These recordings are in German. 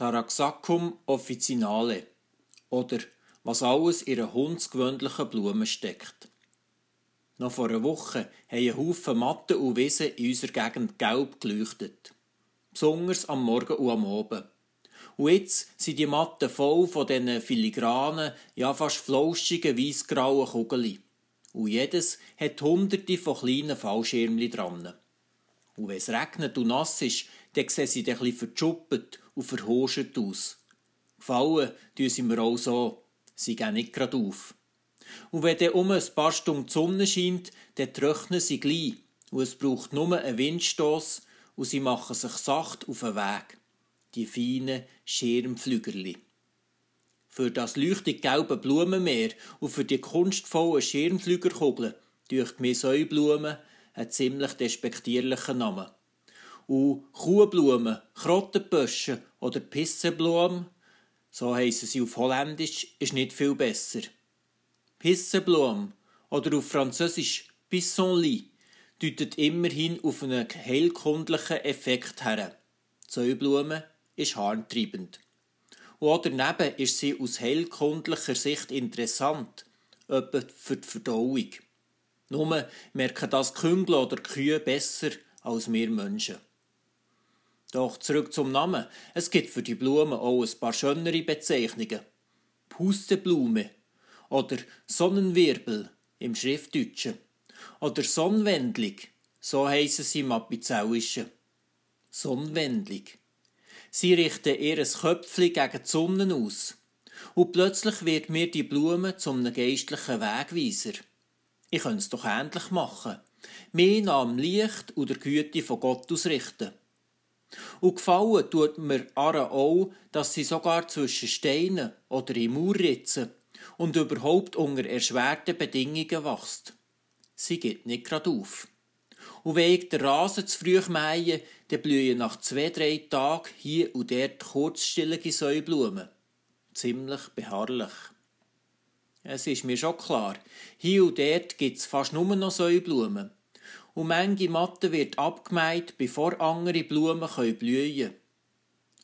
Taraxacum officinale oder was alles in einer hundsgewöhnlichen Blume steckt. Noch vor einer Woche haben ein Haufen Matten und Wiesen in unserer Gegend gelb geleuchtet. Besonders am Morgen und am Abend. Und jetzt sind die Matten voll von diesen filigranen, ja fast flauschigen, weissgrauen Kugeln. Und jedes hat hunderte von kleinen Fallschirmchen dran. Und wenn es regnet und nass ist, dann sehen sie bisschen verschuppt und verhoscht aus. Gefallen tun sie mir auch so. Sie gehen nicht gerade auf. Und wenn dann um ein paar Stunden die Sonne scheint, dann trocknen sie gleich. Und es braucht nur einen Windstoß und sie machen sich sacht auf den Weg. Die feinen Schirmflügerli. Für das leuchtig gelbe Blumenmeer und für die kunstvollen Schirmflügerkugeln durch mir Säublumen ein ziemlich despektierlicher Name. Und Kuhblumen, Krottenböschen oder Pissenblumen, so heissen sie auf Holländisch, ist nicht viel besser. Pissenblume oder auf Französisch Pissenlit deutet immerhin auf einen heilkundlichen Effekt her. Die Säublume ist harntreibend. Und daneben ist sie aus heilkundlicher Sicht interessant, etwa für die Verdauung. Nur merken das Küngel oder Kühe besser als wir Menschen. Doch zurück zum Namen. Es gibt für die Blumen auch ein paar schönere Bezeichnungen. Pusteblume oder Sonnenwirbel im Schriftdeutschen oder Sonnenwendling, so heissen sie im Apizellischen. Sonnenwendling. Sie richten ihr Köpfchen gegen die Sonne aus. Und plötzlich wird mir die Blume zum geistlichen Wegweiser. Ich könnte es doch ähnlich machen. Mehr am Licht und der Güte von Gott ausrichten. Und gefallen tut mir Ara auch, dass sie sogar zwischen Steinen oder in Mauerritzen und überhaupt unter erschwerten Bedingungen wächst. Sie geht nicht gerade auf. Und wenn ich den Rasen zu früh mähe, dann blühen nach zwei, drei Tagen hier und dort kurzstillige Säublumen. Ziemlich beharrlich. Es ist mir schon klar, hier und dort gibt es fast nur noch Säublumen. Und manche Matte wird abgemeint, bevor andere Blumen blühen können.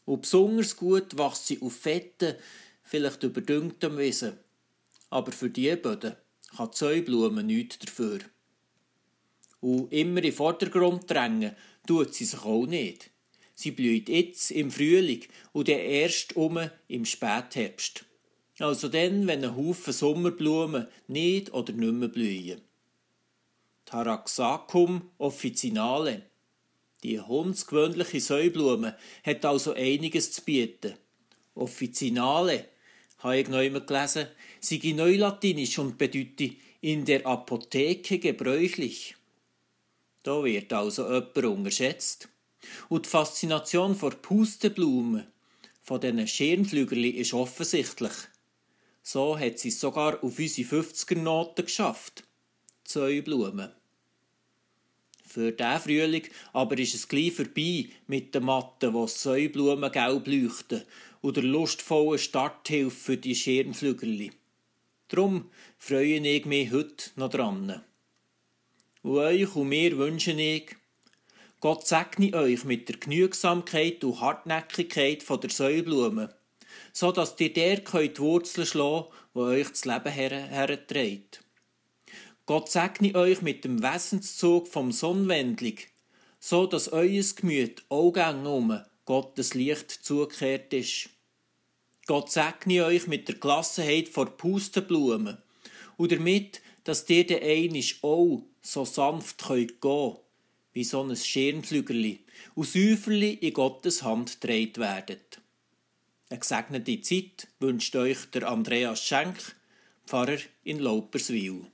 Und besonders gut wächst sie auf fetten, vielleicht überdüngtem Wiesen. Aber für die Böden kann die Säublume nichts dafür. Und immer in den Vordergrund drängen tut sie sich auch nicht. Sie blüht jetzt im Frühling und dann erst um im Spätherbst. Also dann, wenn ein Haufen Sommerblumen nicht oder nicht mehr blühen. Taraxacum officinale. Die hundsgewöhnliche Säublume hat also einiges zu bieten. Officinale habe ich noch immer gelesen, sei neulatinisch und bedeute in der Apotheke gebräuchlich. Da wird also jemand unterschätzt. Und die Faszination vor Pusteblumen, von diesen Schirmflügerli, ist offensichtlich. So hat sie es sogar auf unsere 50er-Noten geschafft. Zwei Blumen. Für diesen Frühling aber ist es gleich vorbei mit den Matten, wo Säublumen gelb leuchten und der lustvollen Starthilfe für die Schirmflügerli. Drum freue ich mich heute noch dran. Und euch und mir wünsche ich, Gott segne euch mit der Genügsamkeit und Hartnäckigkeit von der Säublume, so dass ihr der könnt Wurzeln schlagen, wo euch das Leben her herträgt. Gott segne euch mit dem Wesenszug vom Sonnenwendling, so dass euer Gemüt Augen um Gottes Licht zugekehrt ist. Gott segne euch mit der Gelassenheit vor Pustenblumen und damit, dass ihr den einisch auch so sanft könnt gehen wie so ein Schirmflügerli und Säuferli in Gottes Hand gedreht werdet. Eine gesegnete Zeit wünscht euch der Andreas Schenk, Pfarrer in Lauperswil.